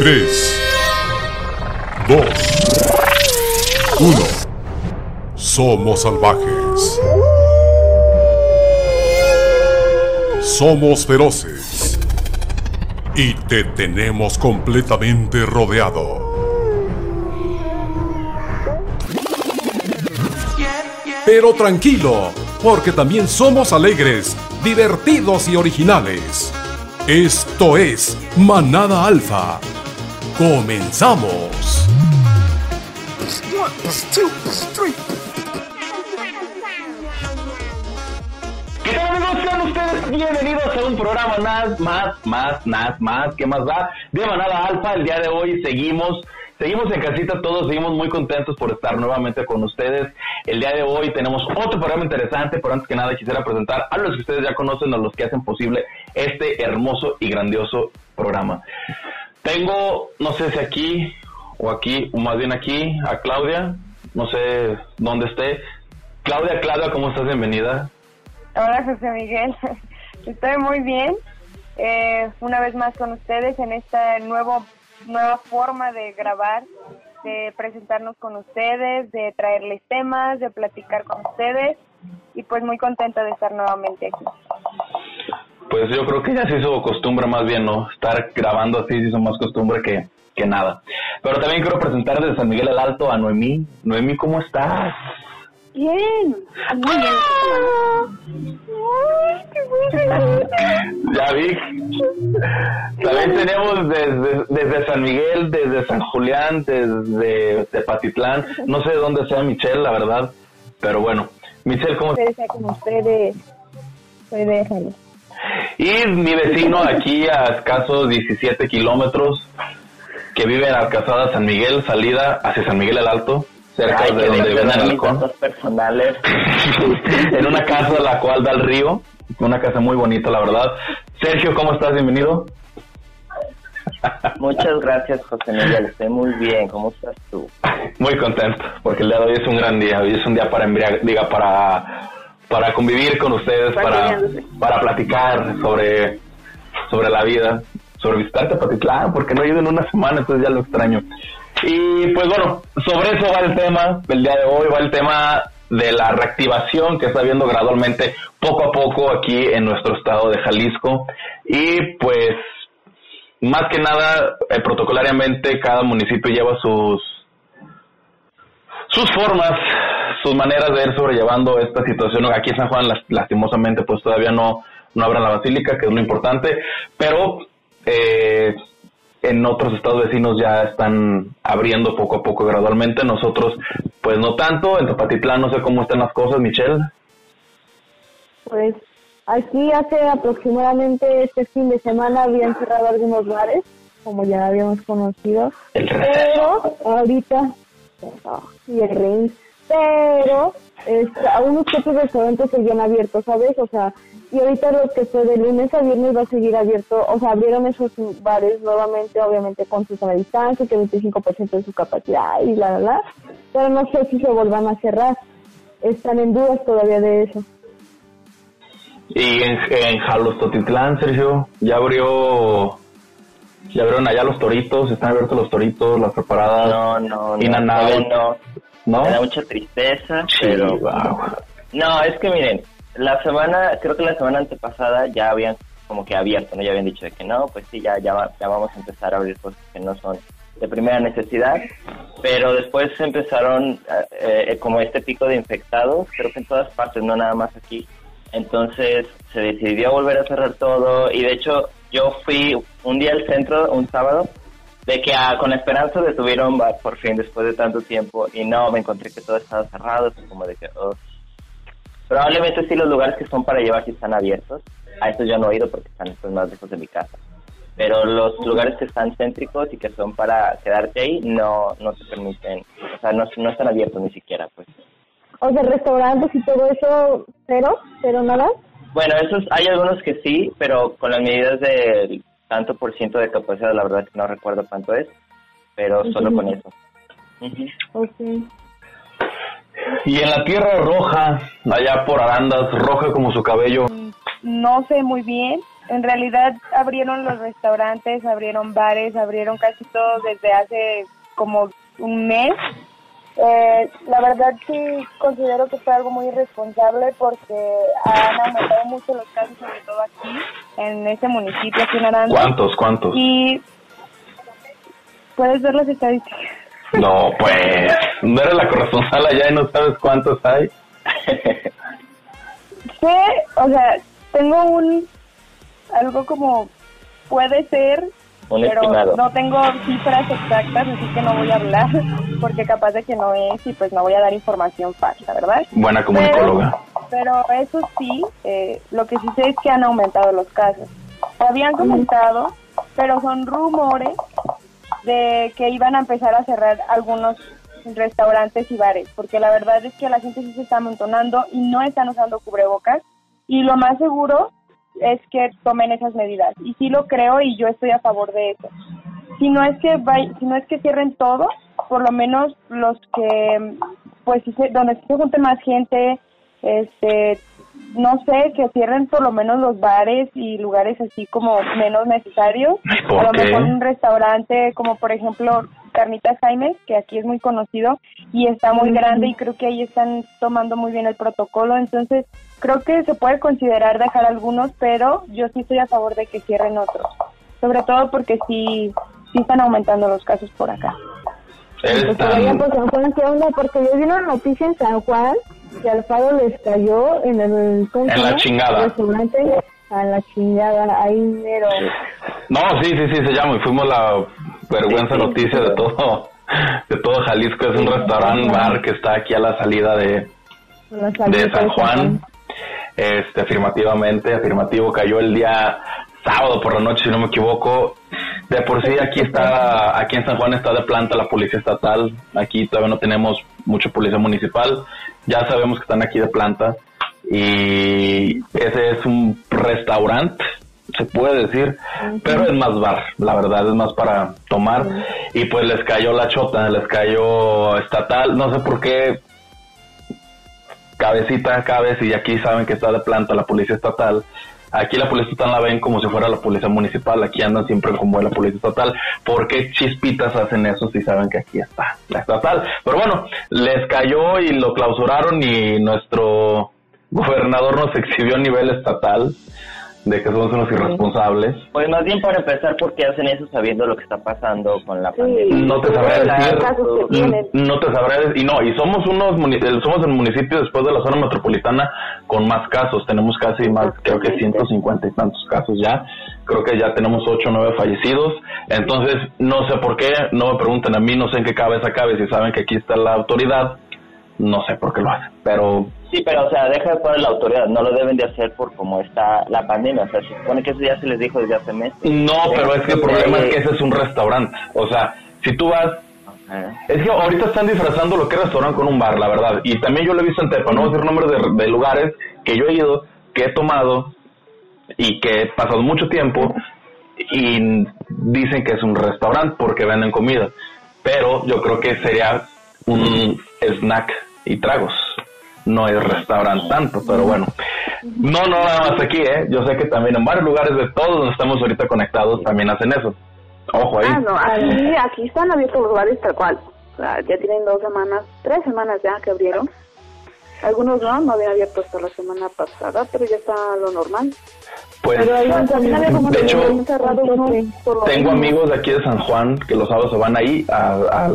3, 2, 1. Somos salvajes. Somos feroces. Y te tenemos completamente rodeado. Pero tranquilo, porque también somos alegres, divertidos y originales. Esto es Manada Alfa. Comenzamos. ¿Qué tal amigos? Sean ustedes bienvenidos a un programa más, más, más, más, más, ¿qué más da? De Manada Alfa, el día de hoy seguimos, seguimos en casita todos, seguimos muy contentos por estar nuevamente con ustedes. El día de hoy tenemos otro programa interesante, pero antes que nada quisiera presentar a los que ustedes ya conocen, a los que hacen posible este hermoso y grandioso programa. Tengo, no sé si aquí o aquí, o más bien aquí, a Claudia, no sé dónde esté. Claudia, Claudia, ¿cómo estás? Bienvenida. Hola José Miguel, estoy muy bien. Eh, una vez más con ustedes en esta nuevo, nueva forma de grabar, de presentarnos con ustedes, de traerles temas, de platicar con ustedes y pues muy contenta de estar nuevamente aquí. Pues yo creo que ya se hizo costumbre más bien, ¿no? Estar grabando así se hizo más costumbre que, que nada. Pero también quiero presentar desde San Miguel el Alto a Noemí. Noemí, ¿cómo estás? Bien, muy bien. Ya vi. También tenemos desde, desde San Miguel, desde San Julián, desde Tepatitlán. No sé de dónde sea Michelle, la verdad. Pero bueno. Michelle, ¿cómo estás? Con ustedes, soy de Jalisco. Y mi vecino aquí a escasos 17 kilómetros, que vive en Alcazada San Miguel, salida hacia San Miguel el Alto, cerca Ay, de donde halcón. personales. en una casa la cual da al río, una casa muy bonita, la verdad. Sergio, ¿cómo estás? Bienvenido. Muchas gracias, José Miguel. Estoy muy bien. ¿Cómo estás tú? Muy contento, porque el día de hoy es un gran día, hoy es un día para embriagar, diga, para, para convivir con ustedes, para, para platicar sobre, sobre la vida, sobre visitar Tepatitlán, porque no he ido en una semana, entonces ya lo extraño. Y pues bueno, sobre eso va el tema del día de hoy, va el tema de la reactivación que está habiendo gradualmente poco a poco aquí en nuestro estado de Jalisco. Y pues más que nada, eh, protocolariamente cada municipio lleva sus sus formas, sus maneras de ir sobrellevando esta situación. Aquí en San Juan, las- lastimosamente, pues todavía no, no abran la basílica, que es lo importante, pero eh, en otros estados vecinos ya están abriendo poco a poco gradualmente. Nosotros, pues no tanto. En Tepatitlán no sé cómo están las cosas, Michelle. Pues aquí hace aproximadamente este fin de semana habían cerrado algunos bares, como ya habíamos conocido, El pero ahorita y el ring, pero este, algunos otros restaurantes seguían abiertos, ¿sabes? O sea, y ahorita lo que fue de lunes a viernes va a seguir abierto, o sea, abrieron esos bares nuevamente, obviamente con su sana distancia, que 25% de su capacidad y la, la, la, pero no sé si se vuelvan a cerrar, están en dudas todavía de eso. Y en, en Jalostotitlán, Sergio, ya abrió, ya abrieron allá los toritos, están abiertos los toritos, las preparadas. No, no, no. No. ¿No? Me da mucha tristeza, Sí, pero... wow. No, es que miren, la semana, creo que la semana antepasada ya habían como que abierto, ¿no? Ya habían dicho de que no, pues sí, ya, ya vamos a empezar a abrir cosas que no son de primera necesidad, pero después empezaron eh, eh, como este pico de infectados, creo que en todas partes, no nada más aquí. Entonces se decidió volver a cerrar todo y de hecho yo fui un día al centro, un sábado, de que ah, con la esperanza de subir a un bar por fin después de tanto tiempo y no, me encontré que todo estaba cerrado, fue como de que... "Ugh". Probablemente sí los lugares que son para llevar sí están abiertos, a estos yo no he ido porque están pues, más lejos de mi casa. Pero los lugares que están céntricos y que son para quedarte ahí no no te permiten, o sea, no, no están abiertos ni siquiera, pues. O sea, restaurantes y todo eso, cero, cero nada. Bueno, esos hay algunos que sí, pero con las medidas del tanto por ciento de capacidad, la verdad que no recuerdo cuánto es, pero solo con eso. Ok. Y en la tierra roja, allá por Arandas, roja como su cabello. No sé muy bien, en realidad abrieron los restaurantes, abrieron bares, abrieron casi todo desde hace como un mes. Eh, la verdad sí considero que fue algo muy irresponsable porque han aumentado mucho los casos, sobre todo aquí, en este municipio, aquí en Aranda. ¿Cuántos, cuántos? Y puedes ver las estadísticas. No, pues, no eres la corresponsal allá y no sabes cuántos hay. sí, o sea, tengo un, algo como, puede ser, pero no tengo cifras exactas, así que no voy a hablar, porque capaz de que no es y pues no voy a dar información falsa, ¿verdad? Buena comunicóloga. Pero, eso sí, eh, lo que sí sé es que han aumentado los casos. Habían comentado, pero son rumores de que iban a empezar a cerrar algunos restaurantes y bares, porque la verdad es que la gente sí se está amontonando y no están usando cubrebocas y lo más seguro es que tomen esas medidas y sí lo creo y yo estoy a favor de eso. Si no es que si no es que cierren todo, por lo menos los que pues donde se junte más gente, este no sé, que cierren por lo menos los bares y lugares así como menos necesarios. A lo mejor un restaurante como por ejemplo Carnitas Jaime, que aquí es muy conocido y está muy grande y creo que ahí están tomando muy bien el protocolo. Entonces creo que se puede considerar dejar algunos, pero yo sí estoy a favor de que cierren otros. Sobre todo porque sí, sí están aumentando los casos por acá. Pues, porque yo vi una noticia en San Juan que Alfaro les cayó en el, en la chingada. restaurante a la chingada, ahí mero. No, sí, sí, sí, se llama y fuimos la vergüenza noticia de todo, de todo Jalisco. Es un restaurante bar que está aquí a la salida de, de San Juan. Este, afirmativamente, afirmativo, cayó el día sábado por la noche, si no me equivoco. De por sí aquí está, aquí en San Juan está de planta la policía estatal. Aquí todavía no tenemos mucha policía municipal. Ya sabemos que están aquí de planta. Y ese es un restaurante, se puede decir, pero es más bar, la verdad, es más para tomar. Y pues les cayó la chota, les cayó estatal, no sé por qué. Cabecita, cabeza, y aquí saben que está de planta la policía estatal Aquí la policía estatal la ven como si fuera la policía municipal, aquí andan siempre como la policía estatal. ¿Por qué chispitas hacen eso si saben que aquí está la estatal? Pero bueno, les cayó y lo clausuraron y nuestro gobernador nos exhibió a nivel estatal de que somos unos irresponsables. Pues más bien para empezar, ¿por qué hacen eso sabiendo lo que está pasando con la pandemia? No te sabré decir. No te sabré decir. Y no, y somos unos somos el municipio después de la zona metropolitana con más casos. Tenemos casi más, creo que 150 y tantos casos ya. Creo que ya tenemos 8 o 9 fallecidos. Entonces, no sé por qué, no me pregunten a mí, no sé en qué cabeza cabe, si saben que aquí está la autoridad no sé por qué lo hacen, pero... Sí, pero o sea, deja de poner la autoridad, no lo deben de hacer por cómo está la pandemia, o sea, se supone que eso ya se les dijo desde hace meses. No, pero es que el problema es que ese es un restaurante, o sea, si tú vas... Es que ahorita están disfrazando lo que es restaurante con un bar, la verdad, y también yo lo he visto en Tepa, no voy a decir nombres de, de lugares que yo he ido, que he tomado y que he pasado mucho tiempo y dicen que es un restaurante porque venden comida, pero yo creo que sería un snack y tragos. No es restaurante tanto, pero bueno. No, no nada más aquí, ¿eh? Yo sé que también en varios lugares de todos donde estamos ahorita conectados también hacen eso. Ojo ahí. Ah, no, aquí, aquí están abiertos los bares tal cual. ya tienen dos semanas, tres semanas ya que abrieron. Algunos no, no habían abierto hasta la semana pasada, pero ya está lo normal. Pues, de hecho, tengo amigos de aquí de San Juan que los sábados se van ahí a,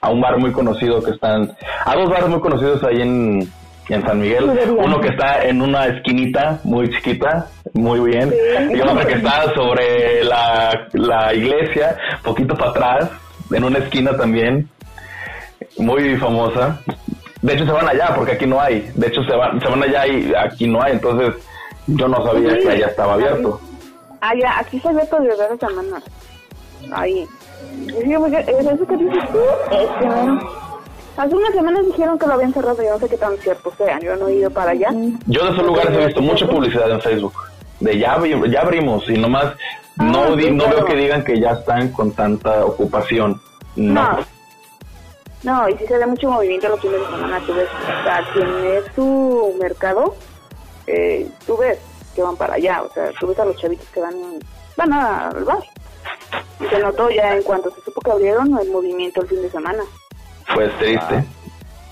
a, un bar muy conocido que están, a dos bares muy conocidos ahí en, en San Miguel. Uno que está en una esquinita muy chiquita, muy bien, y otro que está sobre la, la iglesia, poquito para atrás, en una esquina también, muy famosa. De hecho se van allá porque aquí no hay. De hecho se van, se van allá y aquí no hay. Entonces yo no sabía que allá estaba abierto. Ya, aquí está abierto desde hace semanas. Ahí. ¿Eso que dices tú? Este, Hace unas semanas dijeron que lo habían cerrado, yo no sé qué tan cierto sea, yo no he ido para allá. Yo de esos lugares he visto mucha publicidad en Facebook, de ya, ya abrimos y nomás ah, no, no veo que digan que ya están con tanta ocupación. No. no. y si se da mucho movimiento los fines de semana, tú ves, o sea, quien es su mercado, eh, tú ves, que van para allá. O sea, tú ves a los chavitos que van, van al bar. Y se notó ya en cuanto se supo que abrieron el movimiento el fin de semana. Pues triste. Ah.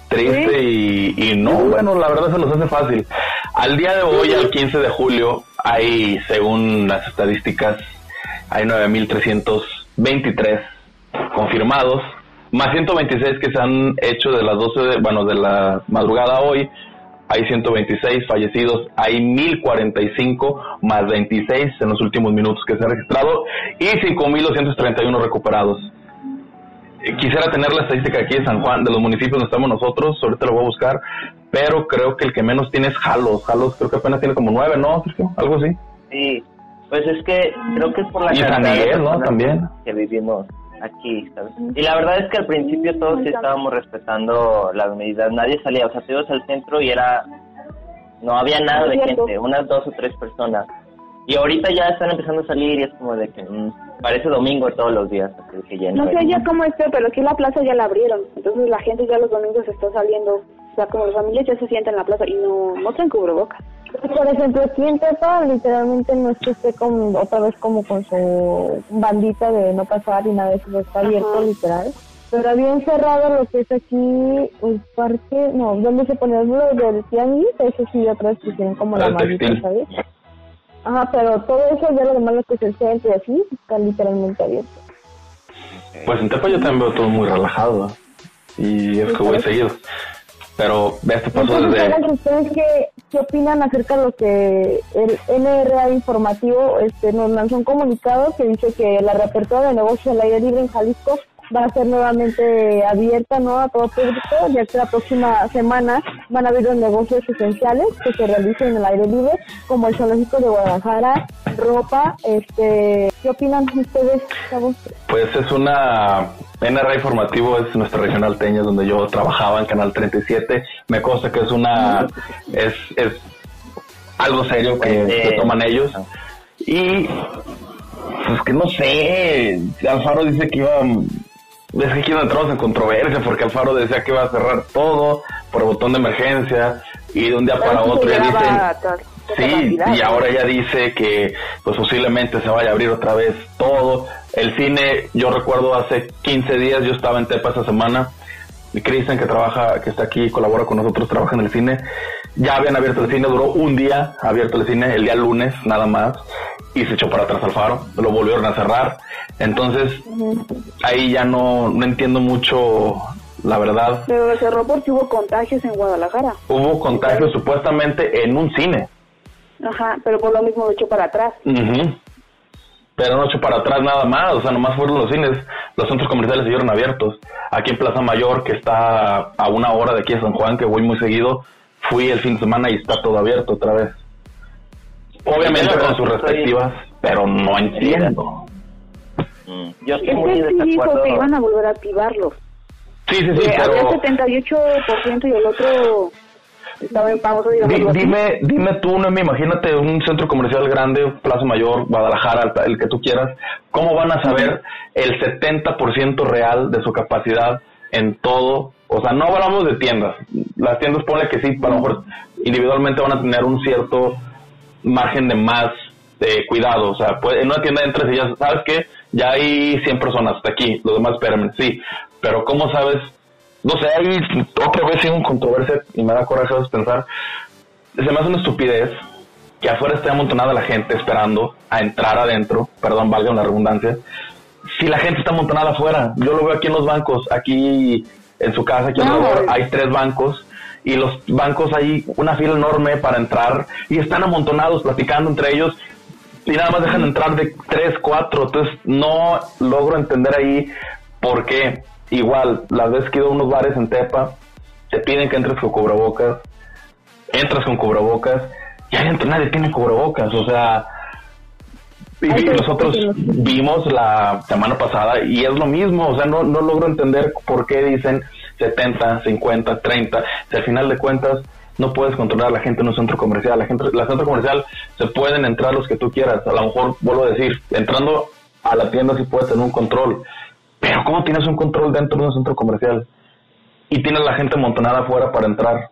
Triste y, y no, bueno, la verdad se nos hace fácil. Al día de hoy, al 15 de julio, hay, según las estadísticas, hay 9.323 confirmados, más 126 que se han hecho de las 12, de, bueno, de la madrugada hoy, hay 126 fallecidos, hay 1045 más 26 en los últimos minutos que se han registrado y 5231 recuperados. Quisiera tener la estadística aquí de San Juan, de los municipios donde estamos nosotros, ahorita lo voy a buscar, pero creo que el que menos tiene es Jalos. Jalos creo que apenas tiene como nueve, ¿no, Algo así. Sí, pues es que creo que es por la y San Miguel, ¿no? También. Que vivimos aquí, ¿sabes? Y la verdad es que al principio todos sí estábamos respetando las medidas, nadie salía, o sea, te ibas al centro y era, no había nada de gente, unas dos o tres personas. Y ahorita ya están empezando a salir y es como de que mm, parece domingo todos los días. que no sé ya cómo esté, pero aquí la plaza ya la abrieron. Entonces la gente ya los domingos está saliendo. O sea, como las familias ya se sienten en la plaza y no, no traen cubrebocas. Por ejemplo, aquí en Tepa literalmente no es que esté con, otra vez como con su bandita de no pasar y nada de eso, está abierto literal. Pero había encerrado lo que es aquí el parque, no, donde se pone el del tianguis, eso sí otra vez pusieron como la bandita, ¿sabes? Ajá, pero todo eso ya lo demás lo que es el centro así está literalmente abierto. Pues en Tepa yo también veo todo muy relajado y es que voy seguido. Pero esto pasó desde... ¿Ustedes qué, qué opinan acerca de lo que el NRA informativo este, nos lanzó un comunicado que dice que la reapertura de negocios al aire libre en Jalisco va a ser nuevamente abierta ¿no? a todo público, ya que la próxima semana van a haber los negocios esenciales que se realicen en el aire libre, como el zoológico de Guadalajara, ropa, este, ¿qué opinan ustedes, Pues es una NRA Informativo es nuestra regional teña donde yo trabajaba en Canal 37. Me consta que es una es, es algo serio que, toman ellos. Y pues que no sé, Alfaro dice que iba es que aquí entramos en controversia porque Alfaro decía que iba a cerrar todo por botón de emergencia y de un día para otro ya dicen sí y ahora ya dice que pues posiblemente se vaya a abrir otra vez todo. El cine yo recuerdo hace 15 días yo estaba en Tepa esa semana y Cristian que trabaja que está aquí colabora con nosotros trabaja en el cine ya habían abierto el cine duró un día abierto el cine el día lunes nada más y se echó para atrás Alfaro lo volvieron a cerrar entonces, ahí ya no, no entiendo mucho la verdad. Pero cerró porque hubo contagios en Guadalajara. Hubo contagios supuestamente en un cine. Ajá, pero por lo mismo lo echó para atrás. Pero no echó para atrás nada más, o sea, nomás fueron los cines. Los centros comerciales siguieron abiertos. Aquí en Plaza Mayor, que está a una hora de aquí de San Juan, que voy muy seguido, fui el fin de semana y está todo abierto otra vez. Obviamente con sus respectivas, pero no entiendo. Mm. Yo estoy muy sí dijo que iban a volver a activarlos. Sí, sí, sí, pero... Había 78% y el otro estaba en pausa, digamos. dime, dime tú, no me imagínate un centro comercial grande, Plaza Mayor, Guadalajara, el que tú quieras, ¿cómo van a saber el 70% real de su capacidad en todo? O sea, no hablamos de tiendas. Las tiendas, ponle que sí, a lo mejor individualmente van a tener un cierto margen de más de cuidado. O sea, en una tienda entras y ya sabes que ya hay 100 personas hasta aquí, los demás espérame, sí, pero ¿cómo sabes? No sé, hay otra vez en un controversia y me da coraje pensar, se me hace una estupidez que afuera esté amontonada la gente esperando a entrar adentro, perdón, valga la redundancia, si la gente está amontonada afuera, yo lo veo aquí en los bancos, aquí en su casa, aquí alrededor, hay tres bancos y los bancos hay una fila enorme para entrar y están amontonados platicando entre ellos y nada más dejan entrar de 3, 4. Entonces no logro entender ahí por qué. Igual, las veces que he ido a unos bares en Tepa, te piden que entres con cubrebocas, entras con cubrebocas, y adentro nadie tiene cubrebocas. O sea, y nosotros vimos la semana pasada y es lo mismo. O sea, no, no logro entender por qué dicen 70, 50, 30. Si al final de cuentas no puedes controlar a la gente en un centro comercial. La gente, la centro comercial se pueden entrar los que tú quieras. A lo mejor, vuelvo a decir, entrando a la tienda sí puedes tener un control. Pero ¿cómo tienes un control dentro de un centro comercial? Y tienes la gente amontonada afuera para entrar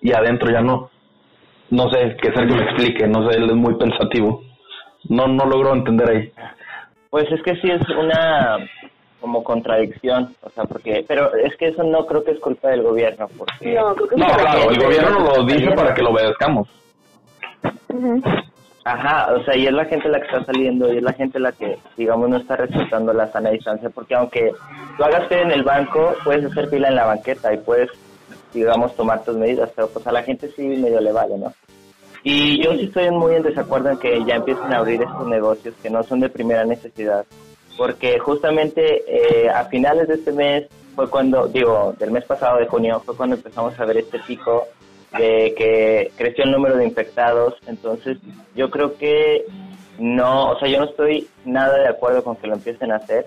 y adentro ya no. no sé, que Sergio me explique, no sé, él es muy pensativo. No, no logro entender ahí. Pues es que sí es una como contradicción, o sea, porque, pero es que eso no creo que es culpa del gobierno, porque... No, claro, el gobierno lo dice para que lo obedezcamos. Ajá, o sea, y es la gente la que está saliendo y es la gente la que, digamos, no está respetando la sana distancia, porque aunque tú hagas en el banco, puedes hacer fila en la banqueta y puedes, digamos, tomar tus medidas, pero pues a la gente sí medio le vale, ¿no? Y yo sí estoy muy en desacuerdo en que ya empiecen a abrir estos negocios que no son de primera necesidad, porque justamente eh, a finales de este mes fue cuando, digo, del mes pasado de junio, fue cuando empezamos a ver este pico de que creció el número de infectados, entonces yo creo que no, o sea, yo no estoy nada de acuerdo con que lo empiecen a hacer.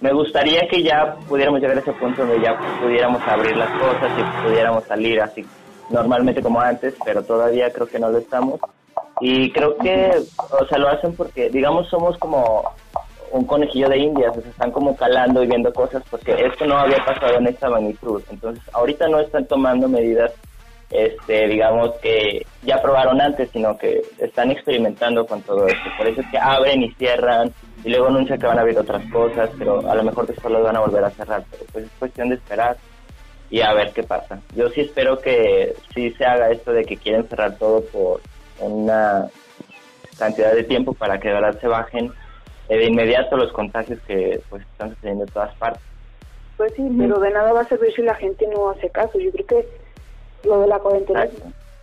Me gustaría que ya pudiéramos llegar a ese punto donde ya pudiéramos abrir las cosas y pudiéramos salir así normalmente como antes, pero todavía creo que no lo estamos. Y creo que, o sea, lo hacen porque, digamos, somos como un conejillo de indias, o sea, están como calando y viendo cosas porque esto no había pasado en esta magnitud. Entonces, ahorita no están tomando medidas, este, digamos, que ya probaron antes, sino que están experimentando con todo esto. Por eso es que abren y cierran y luego anuncian que van a abrir otras cosas, pero a lo mejor después los van a volver a cerrar. Pero pues es cuestión de esperar y a ver qué pasa. Yo sí espero que sí se haga esto de que quieren cerrar todo por una cantidad de tiempo para que de verdad se bajen de inmediato los contagios que pues están sucediendo en todas partes. Pues sí, pero de nada va a servir si la gente no hace caso. Yo creo que lo de la cuarentena es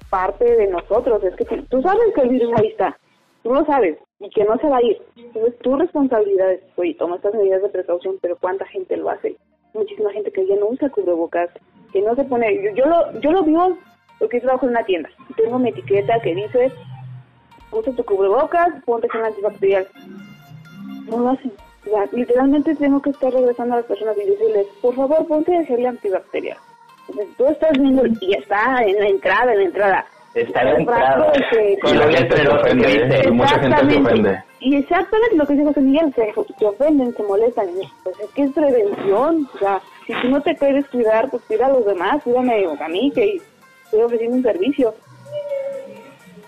parte de nosotros. Es que tú sabes que el virus ahí está, tú lo sabes y que no se va a ir. Entonces tu responsabilidad es, oye, toma estas medidas de precaución, pero ¿cuánta gente lo hace? Muchísima gente que ya no usa cubrebocas, que no se pone... Yo, yo lo yo lo vivo porque trabajo en una tienda. Tengo mi etiqueta que dice, usa tu cubrebocas, ponte con antibacterial no lo hacen. literalmente tengo que estar regresando a las personas y decirles, por favor, ponte a gel antibacterial. Entonces, tú estás viendo y está en la entrada, en la entrada. Está en la entrada. Con la gente se ofende, mucha gente se ofende. Y exactamente lo que dice José Miguel, se, se ofenden, se molestan. Pues es que es prevención. O sea, si tú no te quieres cuidar, pues cuida a los demás, cuídame a mí, que estoy ofreciendo un servicio.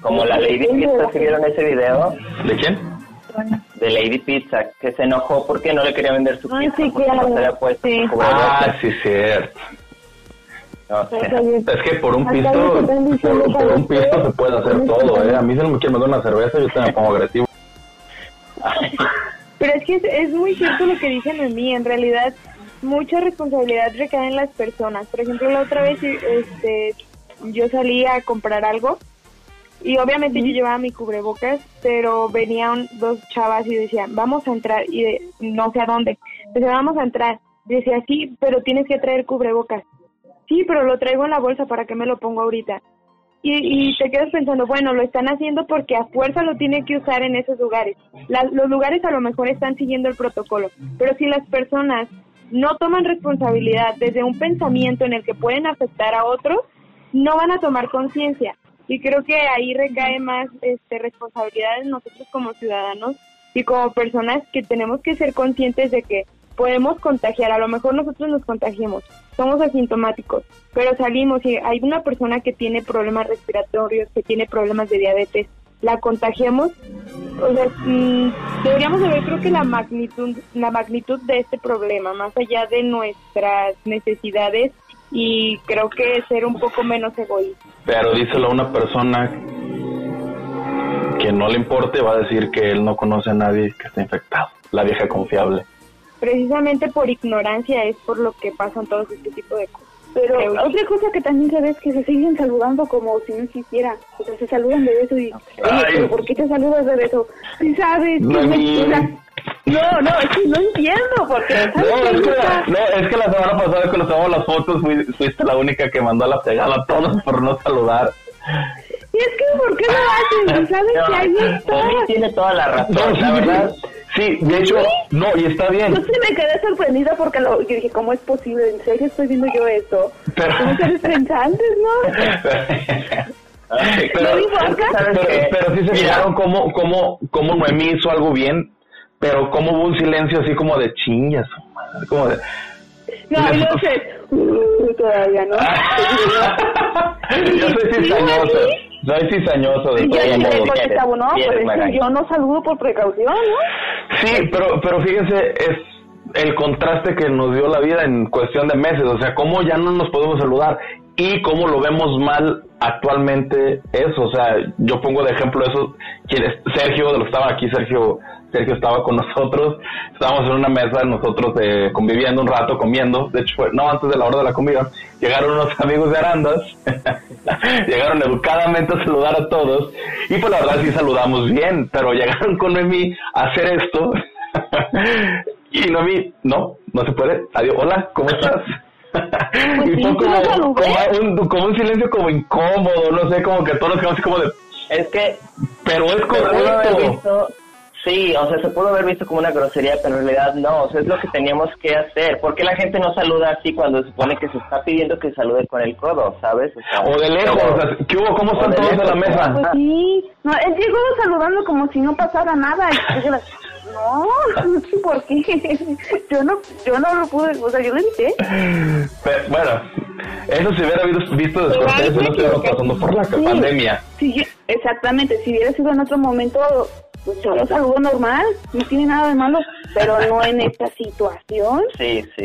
Como la lady que vieron ese video. ¿De quién? de Lady Pizza, que se enojó porque no le quería vender su pizza sí, porque no se había puesto sí. Ah, sí, cierto. es que por un pisto, por, un pisto se puede hacer todo, ¿eh? A mí si no me quieren mandar una cerveza, yo te me pongo agresivo. Pero es que es, muy cierto lo que dicen en mí, en realidad mucha responsabilidad recae en las personas. Por ejemplo, la otra vez este, yo salí a comprar algo y obviamente yo llevaba mi cubrebocas, pero venían dos chavas y decían, vamos a entrar, y no sé a dónde. Decía, vamos a entrar. Decía, sí, pero tienes que traer cubrebocas. Sí, pero lo traigo en la bolsa para que me lo pongo ahorita. Y, y te quedas pensando, bueno, lo están haciendo porque a fuerza lo tienen que usar en esos lugares. los lugares a lo mejor están siguiendo el protocolo, pero si las personas no toman responsabilidad desde un pensamiento en el que pueden afectar a otros, no van a tomar conciencia y creo que ahí recae más este, responsabilidad en nosotros como ciudadanos y como personas que tenemos que ser conscientes de que podemos contagiar, a lo mejor nosotros nos contagiamos, somos asintomáticos, pero salimos y hay una persona que tiene problemas respiratorios, que tiene problemas de diabetes, la contagiamos, o sea, mm, deberíamos ver creo que la magnitud, la magnitud de este problema, más allá de nuestras necesidades y creo que ser un poco menos egoísta. Pero díselo a una persona que no le importe, va a decir que él no conoce a nadie que esté infectado, la vieja confiable. Precisamente por ignorancia es por lo que pasan todos este tipo de cosas. Pero otra cosa que también se ve es que se siguen saludando como si no existiera. O sea, se saludan de beso y... Oye, ¿por qué te saludas de beso? Si sabes no, no, no, es que no entiendo, porque... No, es que, la, no, es que la semana pasada cuando tomamos las fotos fuiste la única que mandó a la pegada a todos por no saludar. Y es que, ¿por qué lo hacen? ¿Sabes que ahí está? tiene toda la razón, la verdad. Sí, de hecho, no, y está bien. Yo sí me quedé sorprendida porque lo, yo dije, ¿cómo es posible? ¿En serio estoy viendo yo esto? Pero... ¿Cómo seres pensantes, no? pero, pero, pero, sí se fijaron cómo, cómo, cómo Noemí hizo algo bien pero como hubo un silencio así como de chingas, como de... No, no sé, uh, todavía no. Yo soy cizañoso. Soy cizañoso de todo no, pero yo no saludo por precaución, ¿no? Sí, pero, pero fíjense, es el contraste que nos dio la vida en cuestión de meses, o sea, cómo ya no nos podemos saludar y cómo lo vemos mal actualmente eso, o sea, yo pongo de ejemplo eso, Sergio, de lo que estaba aquí, Sergio Sergio estaba con nosotros, estábamos en una mesa nosotros eh, conviviendo un rato, comiendo, de hecho fue, no antes de la hora de la comida, llegaron unos amigos de Arandas, llegaron educadamente a saludar a todos, y pues la verdad sí saludamos bien, pero llegaron con Noemí a hacer esto, y Noemí, no, no se puede, adiós, hola, ¿cómo estás? Pues y fue como, un, como un silencio como incómodo, no sé, como que todos nos quedamos así como de... Es que... Pero es correcto. Sí, o sea, se pudo haber visto como una grosería, pero en realidad no, o sea, es lo que teníamos que hacer. ¿Por qué la gente no saluda así cuando se supone que se está pidiendo que salude con el codo, sabes? O, de lejos, o sea, ¿qué hubo? ¿Cómo están todos en la mesa? Pues sí, no, él llegó saludando como si no pasara nada. no, no sé por qué. Yo no, yo no lo pude, o sea, yo lo evité. bueno, eso se hubiera visto después, no estuviera pasando por la pandemia. Sí, exactamente, si hubiera sido en otro momento pues yo saludo normal, no tiene nada de malo, pero no en esta situación. Sí, sí.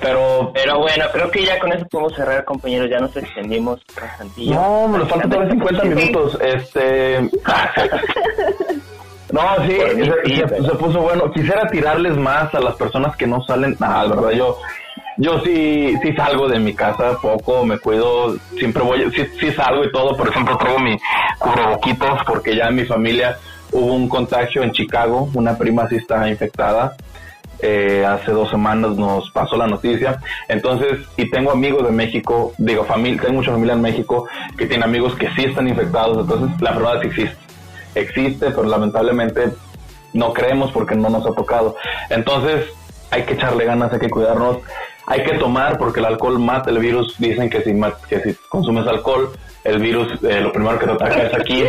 Pero, pero bueno, creo que ya con eso podemos cerrar, compañeros, ya nos extendimos bastante. No, nos faltan todavía 50 minutos, este... No, sí, se, puso bueno. Quisiera tirarles más a las personas que no salen. Ah, verdad, yo yo sí, sí salgo de mi casa poco, me cuido, siempre voy, sí, sí salgo y todo, por ejemplo traigo mi cubreboquitos porque ya en mi familia hubo un contagio en Chicago, una prima sí está infectada, eh, hace dos semanas nos pasó la noticia, entonces, y tengo amigos de México, digo, familia, tengo mucha familia en México que tiene amigos que sí están infectados, entonces la verdad sí existe, existe, pero lamentablemente no creemos porque no nos ha tocado, entonces hay que echarle ganas, hay que cuidarnos, hay que tomar porque el alcohol mata el virus. Dicen que si, que si consumes alcohol, el virus eh, lo primero que te ataca es aquí.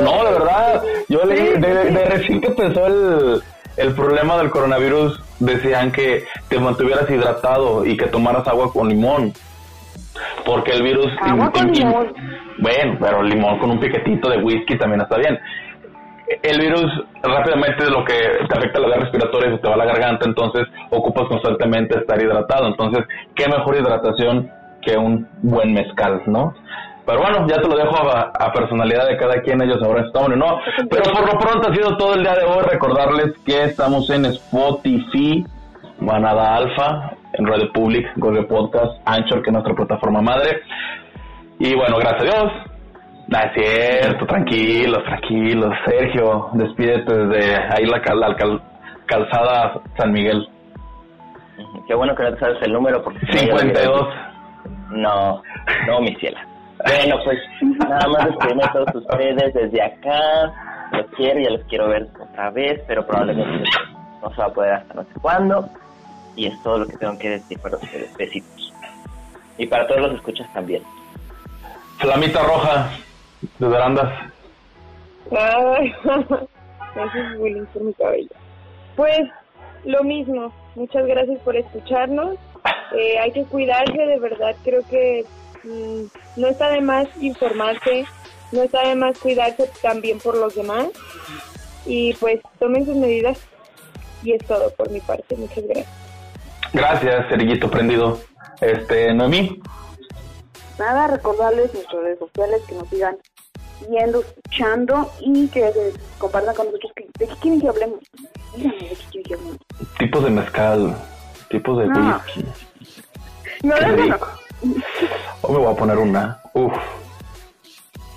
No, de verdad, yo leí, de, recién que empezó el, el problema del coronavirus, decían que te mantuvieras hidratado y que tomaras agua con limón. Porque el virus... Agua con limón. Bueno, pero limón con un piquetito de whisky también está bien el virus rápidamente lo que te afecta a la vía respiratoria se te va a la garganta, entonces ocupas constantemente estar hidratado. Entonces, qué mejor hidratación que un buen mezcal, ¿no? Pero bueno, ya te lo dejo a, personalidad de cada quien, ellos ahora están o no. Pero por lo pronto ha sido todo el día de hoy. Recordarles que estamos en Spotify, Manada Alfa, en Radio Public, Google Podcast, Anchor, que es nuestra plataforma madre. Y bueno, gracias a Dios, no es cierto, tranquilos, tranquilos. Sergio, despídete desde ahí la, calzada San Miguel. Qué bueno que no te sabes el número porque... 52. No, no, mi ciela. Bueno, pues nada más despedirme a todos ustedes desde acá. Los quiero, ya los quiero ver otra vez, pero probablemente no se va a poder hasta no sé cuándo. Y es todo lo que tengo que decir para ustedes. Besitos. Y para todos los escuchas también. Flamita roja de verandas. Ay, eso es bullying por mi cabello. Pues lo mismo, muchas gracias por escucharnos. Eh, hay que cuidarse, de verdad, creo que mm, no está de más informarse, no está de más cuidarse también por los demás. Y pues tomen sus medidas y es todo por mi parte. Muchas gracias. Gracias, Cerillito Prendido. Este, Noemí nada, recordarles nuestras redes sociales que nos sigan viendo, escuchando y que compartan con nosotros de qué quieren que hablemos. Díganme de qué quieren que hablemos. Tipos de mezcal, tipos de no. whisky. No, no, no. O me voy a poner una. Uf.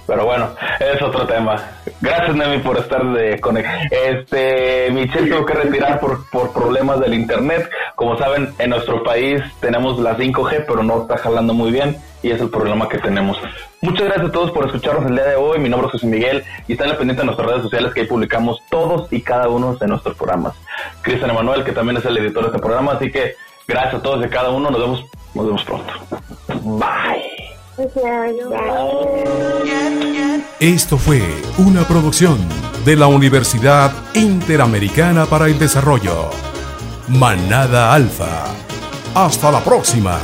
Pero bueno, es otro tema. Gracias, Nemi, por estar de. Este, Michelle tuvo que retirar por, por problemas del internet. Como saben, en nuestro país tenemos la 5G, pero no está jalando muy bien y es el problema que tenemos. Muchas gracias a todos por escucharnos el día de hoy. Mi nombre es José Miguel y están pendientes de nuestras redes sociales que ahí publicamos todos y cada uno de nuestros programas. Cristian Emanuel, que también es el editor de este programa, así que gracias a todos y cada uno. Nos vemos, nos vemos pronto. Bye. Esto fue una producción de la Universidad Interamericana para el Desarrollo. Manada Alfa. Hasta la próxima.